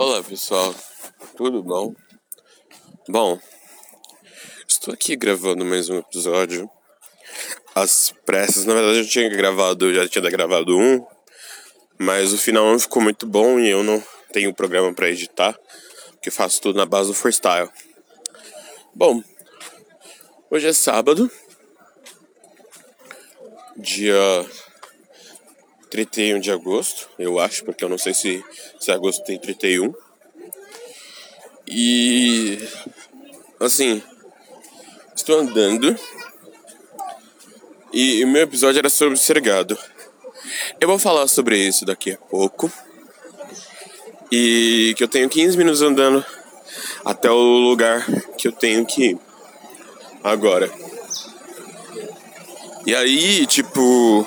Olá pessoal, tudo bom? Bom, estou aqui gravando mais um episódio. As pressas, na verdade eu tinha gravado, já tinha gravado um, mas o final não ficou muito bom e eu não tenho programa para editar, porque faço tudo na base do freestyle. Bom, hoje é sábado, dia 31 de agosto, eu acho, porque eu não sei se, se agosto tem 31. E assim, estou andando e o meu episódio era sobre ser gado. Eu vou falar sobre isso daqui a pouco. E que eu tenho 15 minutos andando até o lugar que eu tenho que ir agora. E aí, tipo,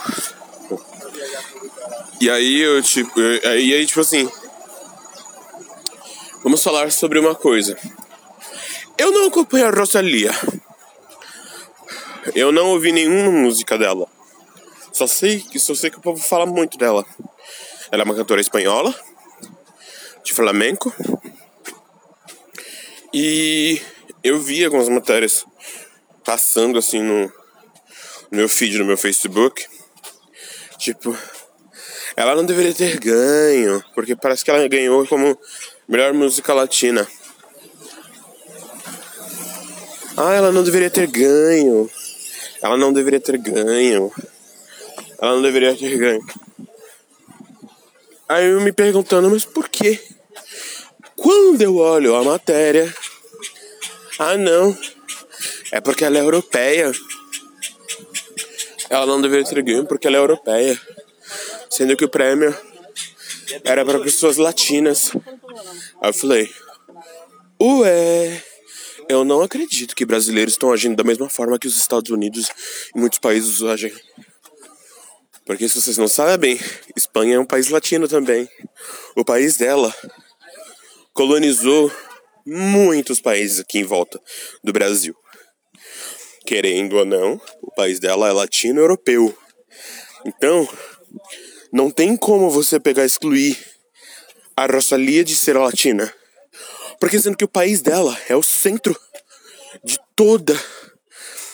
e aí eu tipo, aí, aí tipo assim, vamos falar sobre uma coisa. Eu não acompanho a Rosalia. Eu não ouvi nenhuma música dela. Só sei que só sei que o povo fala muito dela. Ela é uma cantora espanhola de flamenco. E eu vi algumas matérias passando assim no, no meu feed no meu Facebook. Tipo, ela não deveria ter ganho, porque parece que ela ganhou como melhor música latina. Ah, ela não deveria ter ganho. Ela não deveria ter ganho. Ela não deveria ter ganho. Aí eu me perguntando, mas por quê? Quando eu olho a matéria, ah não, é porque ela é europeia. Ela não deveria ter ganho porque ela é europeia sendo que o prêmio era para pessoas latinas. Aí eu falei, ué, eu não acredito que brasileiros estão agindo da mesma forma que os Estados Unidos e muitos países agem. Porque se vocês não sabem, Espanha é um país latino também. O país dela colonizou muitos países aqui em volta do Brasil. Querendo ou não, o país dela é latino-europeu. Então, não tem como você pegar excluir a Rosalia de ser latina. Porque sendo que o país dela é o centro de toda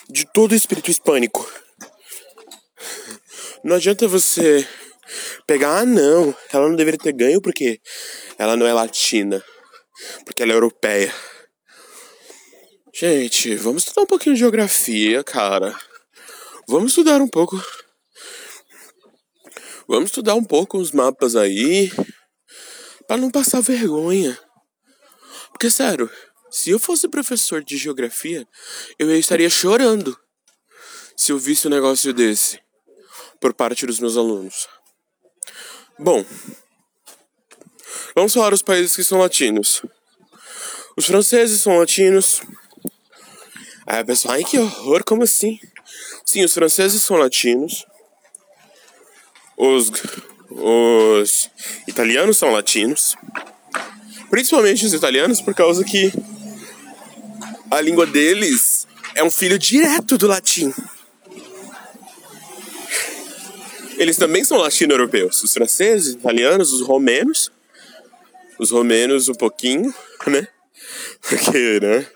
de todo o espírito hispânico. Não adianta você pegar, ah não, ela não deveria ter ganho porque ela não é latina, porque ela é europeia. Gente, vamos estudar um pouquinho de geografia, cara. Vamos estudar um pouco Vamos estudar um pouco os mapas aí, para não passar vergonha. Porque, sério, se eu fosse professor de geografia, eu estaria chorando se eu visse um negócio desse por parte dos meus alunos. Bom, vamos falar os países que são latinos. Os franceses são latinos. Aí a pessoa, ai que horror, como assim? Sim, os franceses são latinos. Os, os italianos são latinos. Principalmente os italianos, por causa que a língua deles é um filho direto do latim. Eles também são latino-europeus. Os franceses, os italianos, os romenos. Os romenos um pouquinho, né? Porque, né?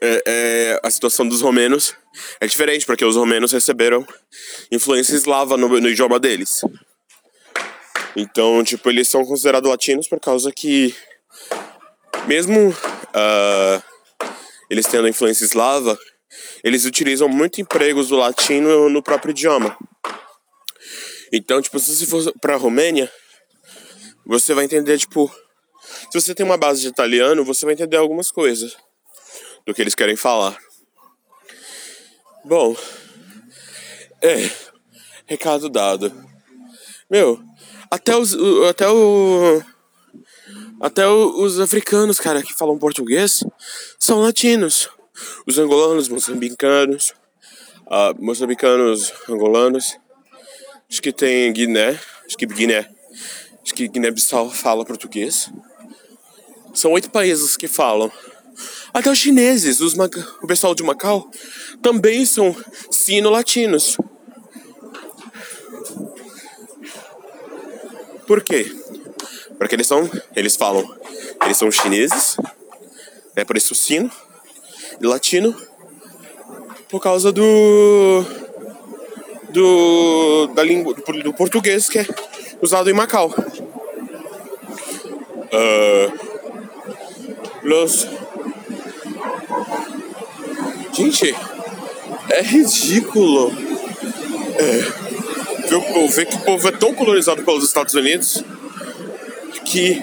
É, é, a situação dos romenos é diferente, porque os romenos receberam influência eslava no, no idioma deles. Então, tipo, eles são considerados latinos por causa que, mesmo uh, eles tendo influência eslava, eles utilizam muito empregos do latino no próprio idioma. Então, tipo, se você for pra Romênia, você vai entender, tipo, se você tem uma base de italiano, você vai entender algumas coisas do que eles querem falar. Bom, é, recado dado. Meu, até os, até o, até os africanos, cara, que falam português, são latinos. Os angolanos, moçambicanos, uh, moçambicanos, angolanos, acho que tem Guiné, acho que Guiné, acho que Guiné-Bissau fala português. São oito países que falam. Até os chineses, os o pessoal de Macau, também são sino-latinos. Por quê? Porque eles são, eles falam, eles são chineses, é por isso sino, e latino, por causa do do da língua do, do português que é usado em Macau. Uh, los Gente, é ridículo. É, ver, ver que o povo é tão colonizado pelos Estados Unidos que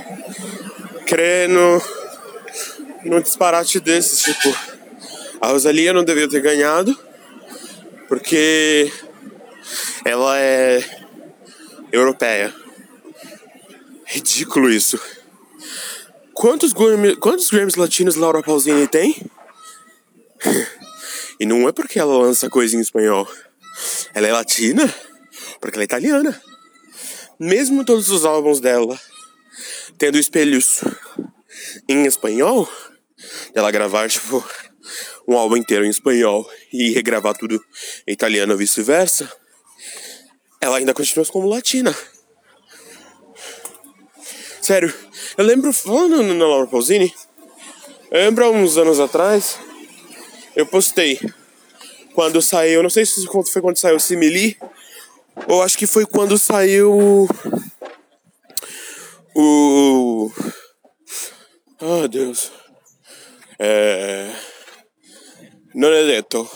crê no, no disparate desses. Tipo, a Rosalia não devia ter ganhado porque ela é europeia. Ridículo isso. Quantos, Grammy, quantos Grammys latinos Laura Pausini tem? E não é porque ela lança coisa em espanhol. Ela é latina porque ela é italiana. Mesmo todos os álbuns dela tendo espelhos em espanhol, ela gravar, tipo, um álbum inteiro em espanhol e regravar tudo em italiano ou vice-versa, ela ainda continua como latina. Sério, eu lembro, falando na Laura Pausini, eu lembro há uns anos atrás, eu postei quando saiu, não sei se foi quando saiu o Simili, ou acho que foi quando saiu o. Oh Deus. É. Non è detto.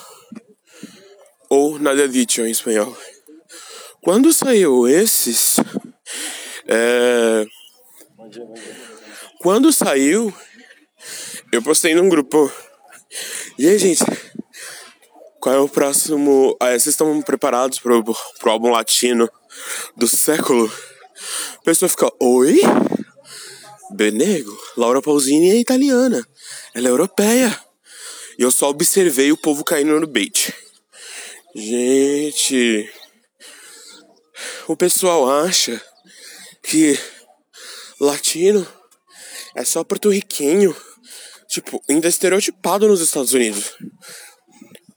Ou nada dicho em espanhol. Quando saiu esses. É... Quando saiu, eu postei num grupo e aí, gente, qual é o próximo. Ah, vocês estão preparados pro, pro álbum latino do século? A pessoa fica, oi? Benego, Laura Pausini é italiana, ela é europeia. E eu só observei o povo caindo no bait. Gente, o pessoal acha que latino é só porto-riquenho tipo, ainda estereotipado nos Estados Unidos.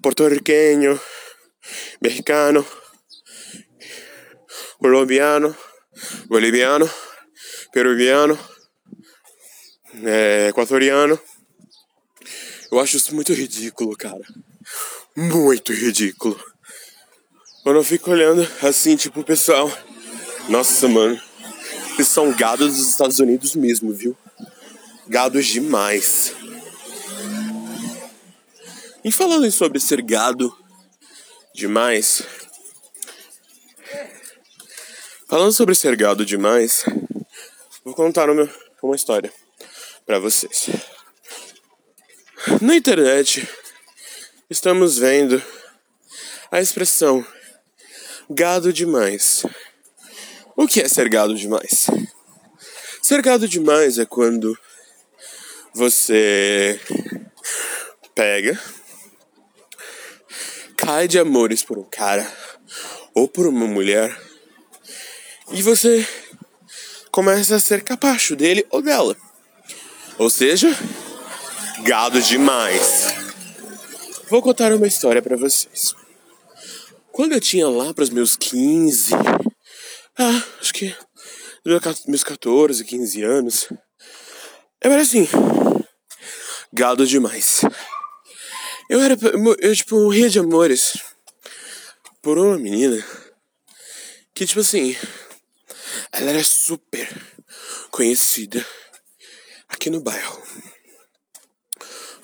Porto-riquenho, mexicano, colombiano, boliviano, peruviano, é, equatoriano. Eu acho isso muito ridículo, cara. Muito ridículo. Eu fico olhando assim, tipo, pessoal. Nossa, mano. Eles são gados dos Estados Unidos mesmo, viu? Gados demais. E falando sobre ser gado demais. Falando sobre ser gado demais, vou contar uma, uma história para vocês. Na internet, estamos vendo a expressão gado demais. O que é ser gado demais? Ser gado demais é quando você pega cai de amores por um cara ou por uma mulher e você começa a ser capacho dele ou dela. Ou seja, gado demais. Vou contar uma história para vocês. Quando eu tinha lá para os meus 15, ah, acho que meus 14, 15 anos, eu era assim, gado demais. Eu era. Eu, tipo, morria de amores por uma menina que, tipo assim, ela era super conhecida aqui no bairro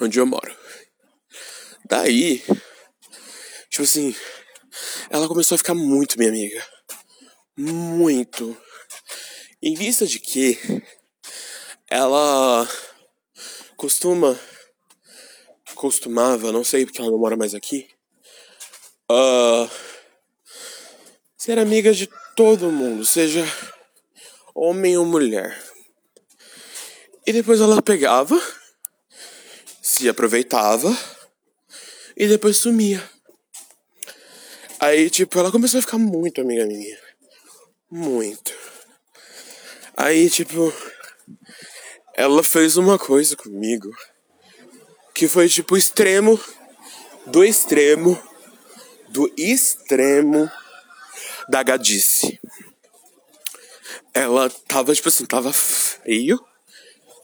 onde eu moro. Daí, tipo assim, ela começou a ficar muito minha amiga. Muito. Em vista de que ela costuma costumava, não sei porque ela não mora mais aqui, uh, ser amiga de todo mundo, seja homem ou mulher. E depois ela pegava, se aproveitava e depois sumia. Aí, tipo, ela começou a ficar muito amiga minha. Muito. Aí, tipo, ela fez uma coisa comigo que foi tipo o extremo do extremo do extremo da gadice. ela tava, tipo assim, tava frio,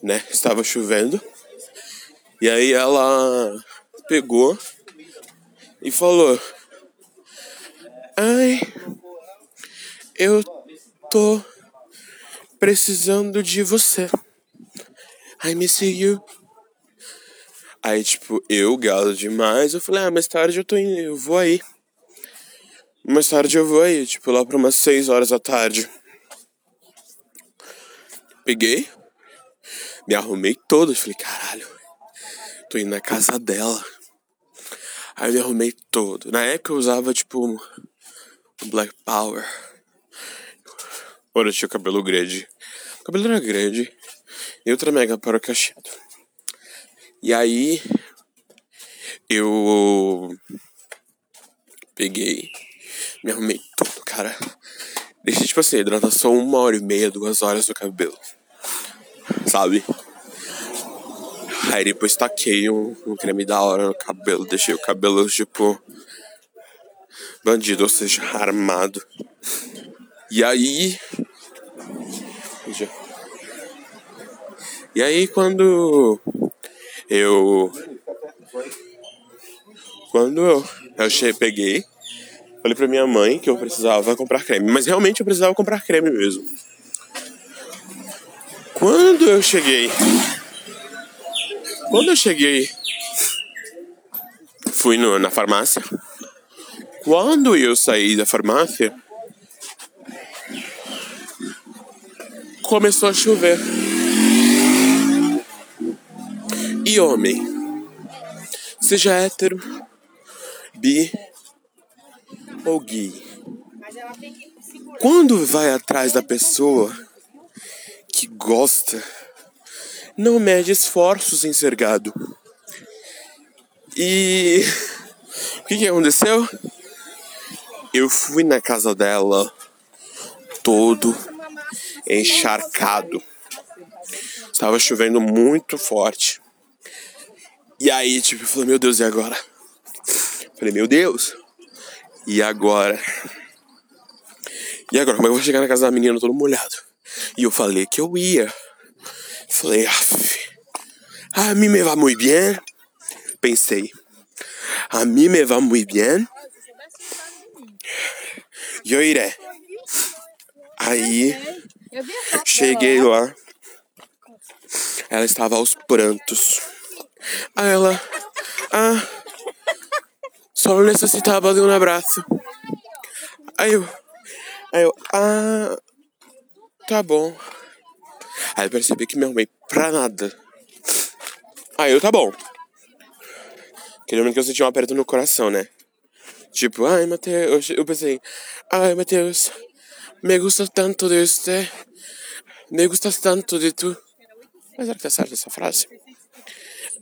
né? Estava chovendo. E aí ela pegou e falou: Ai, eu tô precisando de você. I miss you. Aí, tipo, eu, galo demais, eu falei, ah, mais tarde eu tô indo, eu vou aí. Mais tarde eu vou aí, tipo, lá pra umas 6 horas da tarde. Peguei, me arrumei todo, falei, caralho, tô indo na casa dela. Aí eu me arrumei todo. Na época eu usava, tipo, um Black Power. Quando eu tinha o cabelo grande. O cabelo era grande. E outra mega para cacheado. E aí eu peguei, me arrumei todo, cara. Deixei tipo assim, hidratação uma hora e meia, duas horas no cabelo. Sabe? Aí depois taquei um, um creme da hora no cabelo. Deixei o cabelo tipo bandido, ou seja, armado. E aí. E aí quando eu. Quando eu, eu peguei, falei pra minha mãe que eu precisava comprar creme. Mas realmente eu precisava comprar creme mesmo. Quando eu cheguei. Quando eu cheguei. Fui no, na farmácia. Quando eu saí da farmácia. Começou a chover. E homem, seja hétero, bi ou gay, quando vai atrás da pessoa que gosta, não mede esforços em ser gado. E o que, que aconteceu? Eu fui na casa dela todo encharcado. Estava chovendo muito forte. E aí, tipo, eu falei, meu Deus, e agora? falei, meu Deus, e agora? E agora, como é que eu vou chegar na casa da menina todo molhado? E eu falei que eu ia. Falei, a mim me va muito bem. Pensei, a mim me va muito bem. Eu irei. Aí, cheguei lá. Ela estava aos prantos. Aí ela. Ah. Só necessitava de um abraço. Aí eu. Aí eu. Ah. Tá bom. Aí eu percebi que me arrumei pra nada. Aí eu, tá bom. Aquele momento que eu senti um aperto no coração, né? Tipo, ai, Matheus. Eu pensei, ai, Matheus. Me gusta tanto de você. Me gustas tanto de tu. Mas será que tá certa essa frase?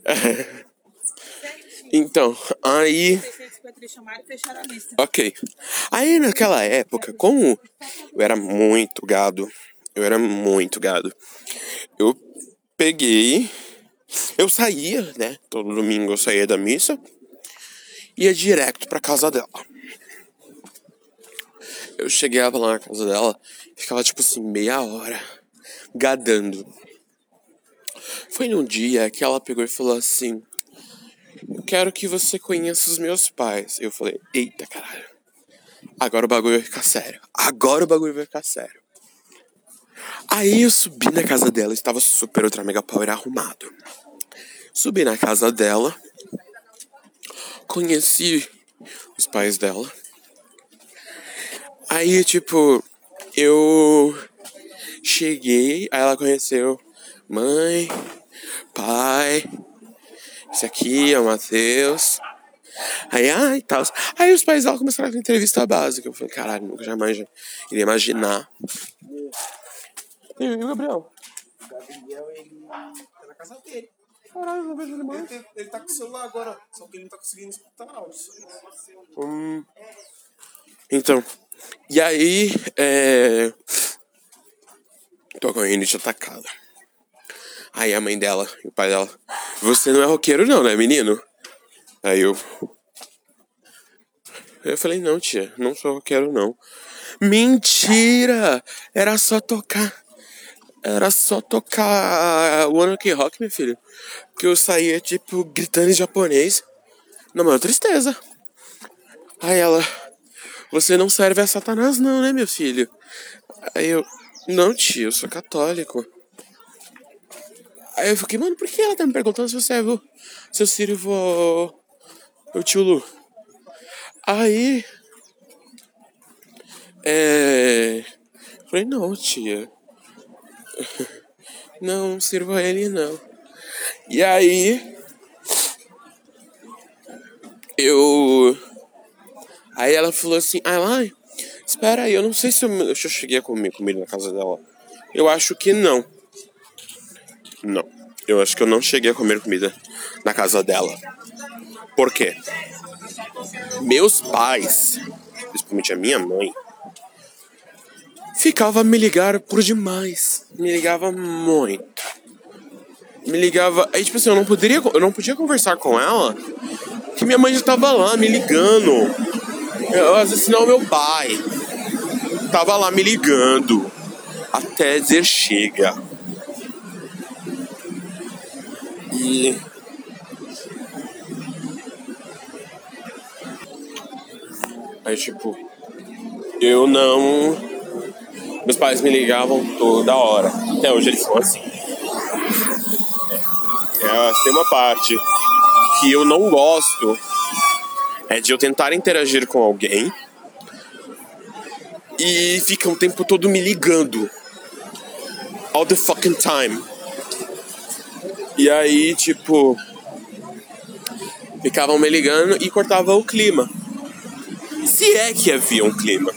então, aí. Ok. Aí naquela época, como eu era muito gado, eu era muito gado, eu peguei. Eu saía, né? Todo domingo eu saía da missa, ia direto pra casa dela. Eu chegava lá na casa dela, ficava tipo assim, meia hora, gadando. Foi num dia que ela pegou e falou assim: Quero que você conheça os meus pais. Eu falei: Eita caralho, agora o bagulho vai ficar sério. Agora o bagulho vai ficar sério. Aí eu subi na casa dela, estava super ultra mega power arrumado. Subi na casa dela, conheci os pais dela. Aí, tipo, eu cheguei, aí ela conheceu mãe, pai, esse aqui é o Matheus. Aí, ai, tal. Aí os pais dela começaram a entrevista básica. Eu falei, caralho, nunca jamais iria imaginar. E aí, Gabriel? O Gabriel, ele tá na casa dele. Caralho, não vejo ele mais. Ele, ele tá com o celular agora, só que ele não tá conseguindo escutar áudio. Hum. Então, e aí, é. Tô com a rinite atacada. Aí a mãe dela e o pai dela, você não é roqueiro não, né, menino? Aí eu. Eu falei, não, tia, não sou roqueiro não. Mentira! Era só tocar. Era só tocar o One Rock, meu filho. Que eu saía, tipo, gritando em japonês. Na maior tristeza. Aí ela, você não serve a Satanás, não, né, meu filho? Aí eu, não, tio, eu sou católico. Aí eu fiquei, mano, por que ela tá me perguntando se eu servo, se eu sirvo o tio Lu? Aí, é, falei, não, tia. Não, sirvo a ele, não. E aí, eu. Aí ela falou assim: ai, mãe, espera aí, eu não sei se eu, se eu cheguei a comer comida na casa dela. Eu acho que não. Não. Eu acho que eu não cheguei a comer comida na casa dela. Por quê? Meus pais, principalmente a minha mãe, ficava a me ligar por demais. Me ligava muito. Me ligava. Aí, tipo assim, eu não poderia. Eu não podia conversar com ela. Que minha mãe já tava lá me ligando. Eu, às vezes não meu pai. Tava lá me ligando. Até dizer chega. E. Aí, tipo. Eu não. Meus pais me ligavam toda hora. Até hoje eles são assim. É, tem uma parte que eu não gosto é de eu tentar interagir com alguém e fica o tempo todo me ligando. All the fucking time. E aí, tipo, ficavam me ligando e cortava o clima. Se é que havia um clima.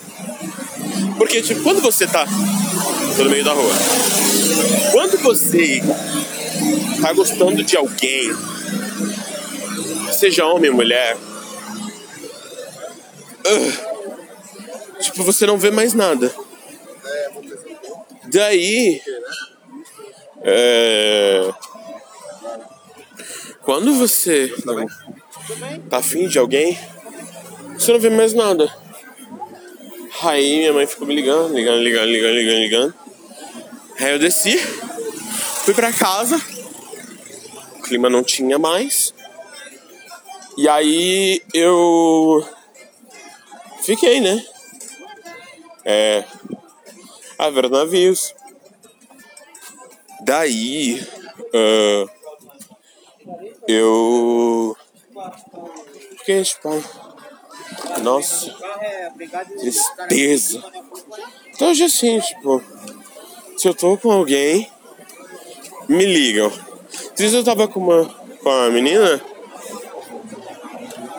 Porque, tipo, quando você tá no meio da rua, quando você tá gostando de alguém, seja homem ou mulher, uh, tipo, você não vê mais nada. Daí, é, quando você tá afim de alguém, você não vê mais nada. Aí minha mãe ficou me ligando, ligando, ligando, ligando, ligando, ligando. Aí eu desci, fui pra casa, o clima não tinha mais. E aí eu fiquei, né? É. A ver navios. Daí. Uh, eu. Fiquei, tipo. Nossa. Tristeza. Então hoje assim, tipo. Se eu tô com alguém, me ligam. Triste eu tava com uma, com uma menina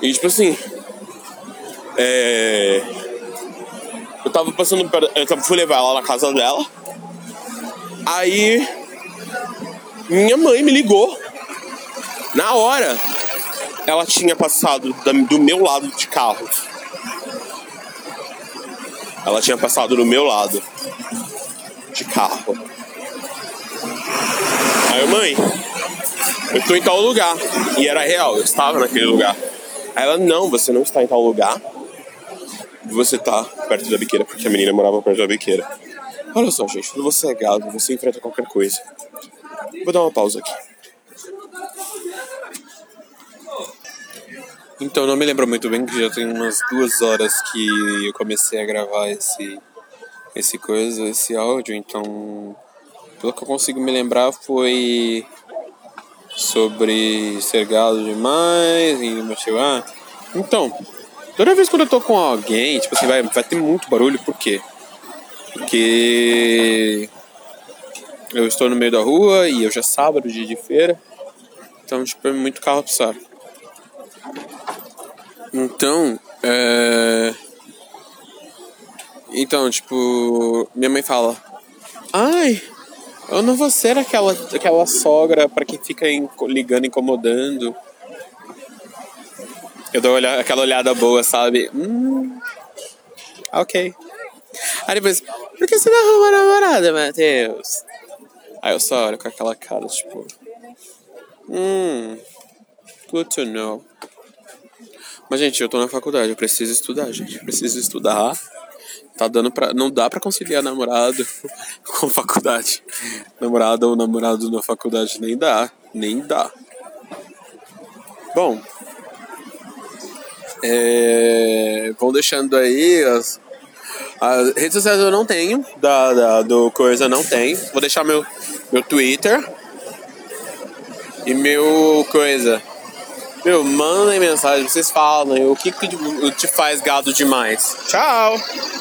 e tipo assim. É. Eu tava passando. Eu tava, fui levar ela na casa dela. Aí. Minha mãe me ligou. Na hora. Ela tinha passado do meu lado de carro. Ela tinha passado do meu lado de carro. Aí, mãe, eu tô em tal lugar. E era real, eu estava naquele lugar. Aí ela, não, você não está em tal lugar. Você tá perto da biqueira, porque a menina morava perto da biqueira. Olha só, gente, quando você é gado, você enfrenta qualquer coisa. Vou dar uma pausa aqui. Então, não me lembro muito bem, que já tem umas duas horas que eu comecei a gravar esse, esse coisa, esse áudio. Então, pelo que eu consigo me lembrar, foi sobre ser gado demais e motivar. Então, toda vez quando eu tô com alguém, tipo assim, vai, vai ter muito barulho, por quê? Porque eu estou no meio da rua e eu já sábado, dia de feira. Então, tipo, é muito carro passar. Então, é... Então, tipo, minha mãe fala: Ai, eu não vou ser aquela, aquela sogra para quem fica ligando, incomodando. Eu dou aquela olhada boa, sabe? Hum, ok. Aí depois, por que você não arruma namorada, Matheus? Aí eu só olho com aquela cara, tipo. Hum, good to know. Mas, gente, eu tô na faculdade, eu preciso estudar, gente. Eu preciso estudar Tá dando pra. Não dá pra conciliar namorado com faculdade. Namorada ou namorado na faculdade nem dá. Nem dá. Bom. É, vão deixando aí as, as redes sociais eu não tenho, da, da, do coisa não tem. Vou deixar meu, meu Twitter e meu coisa. Meu, mandem mensagem, vocês falam o que, que te faz gado demais. Tchau!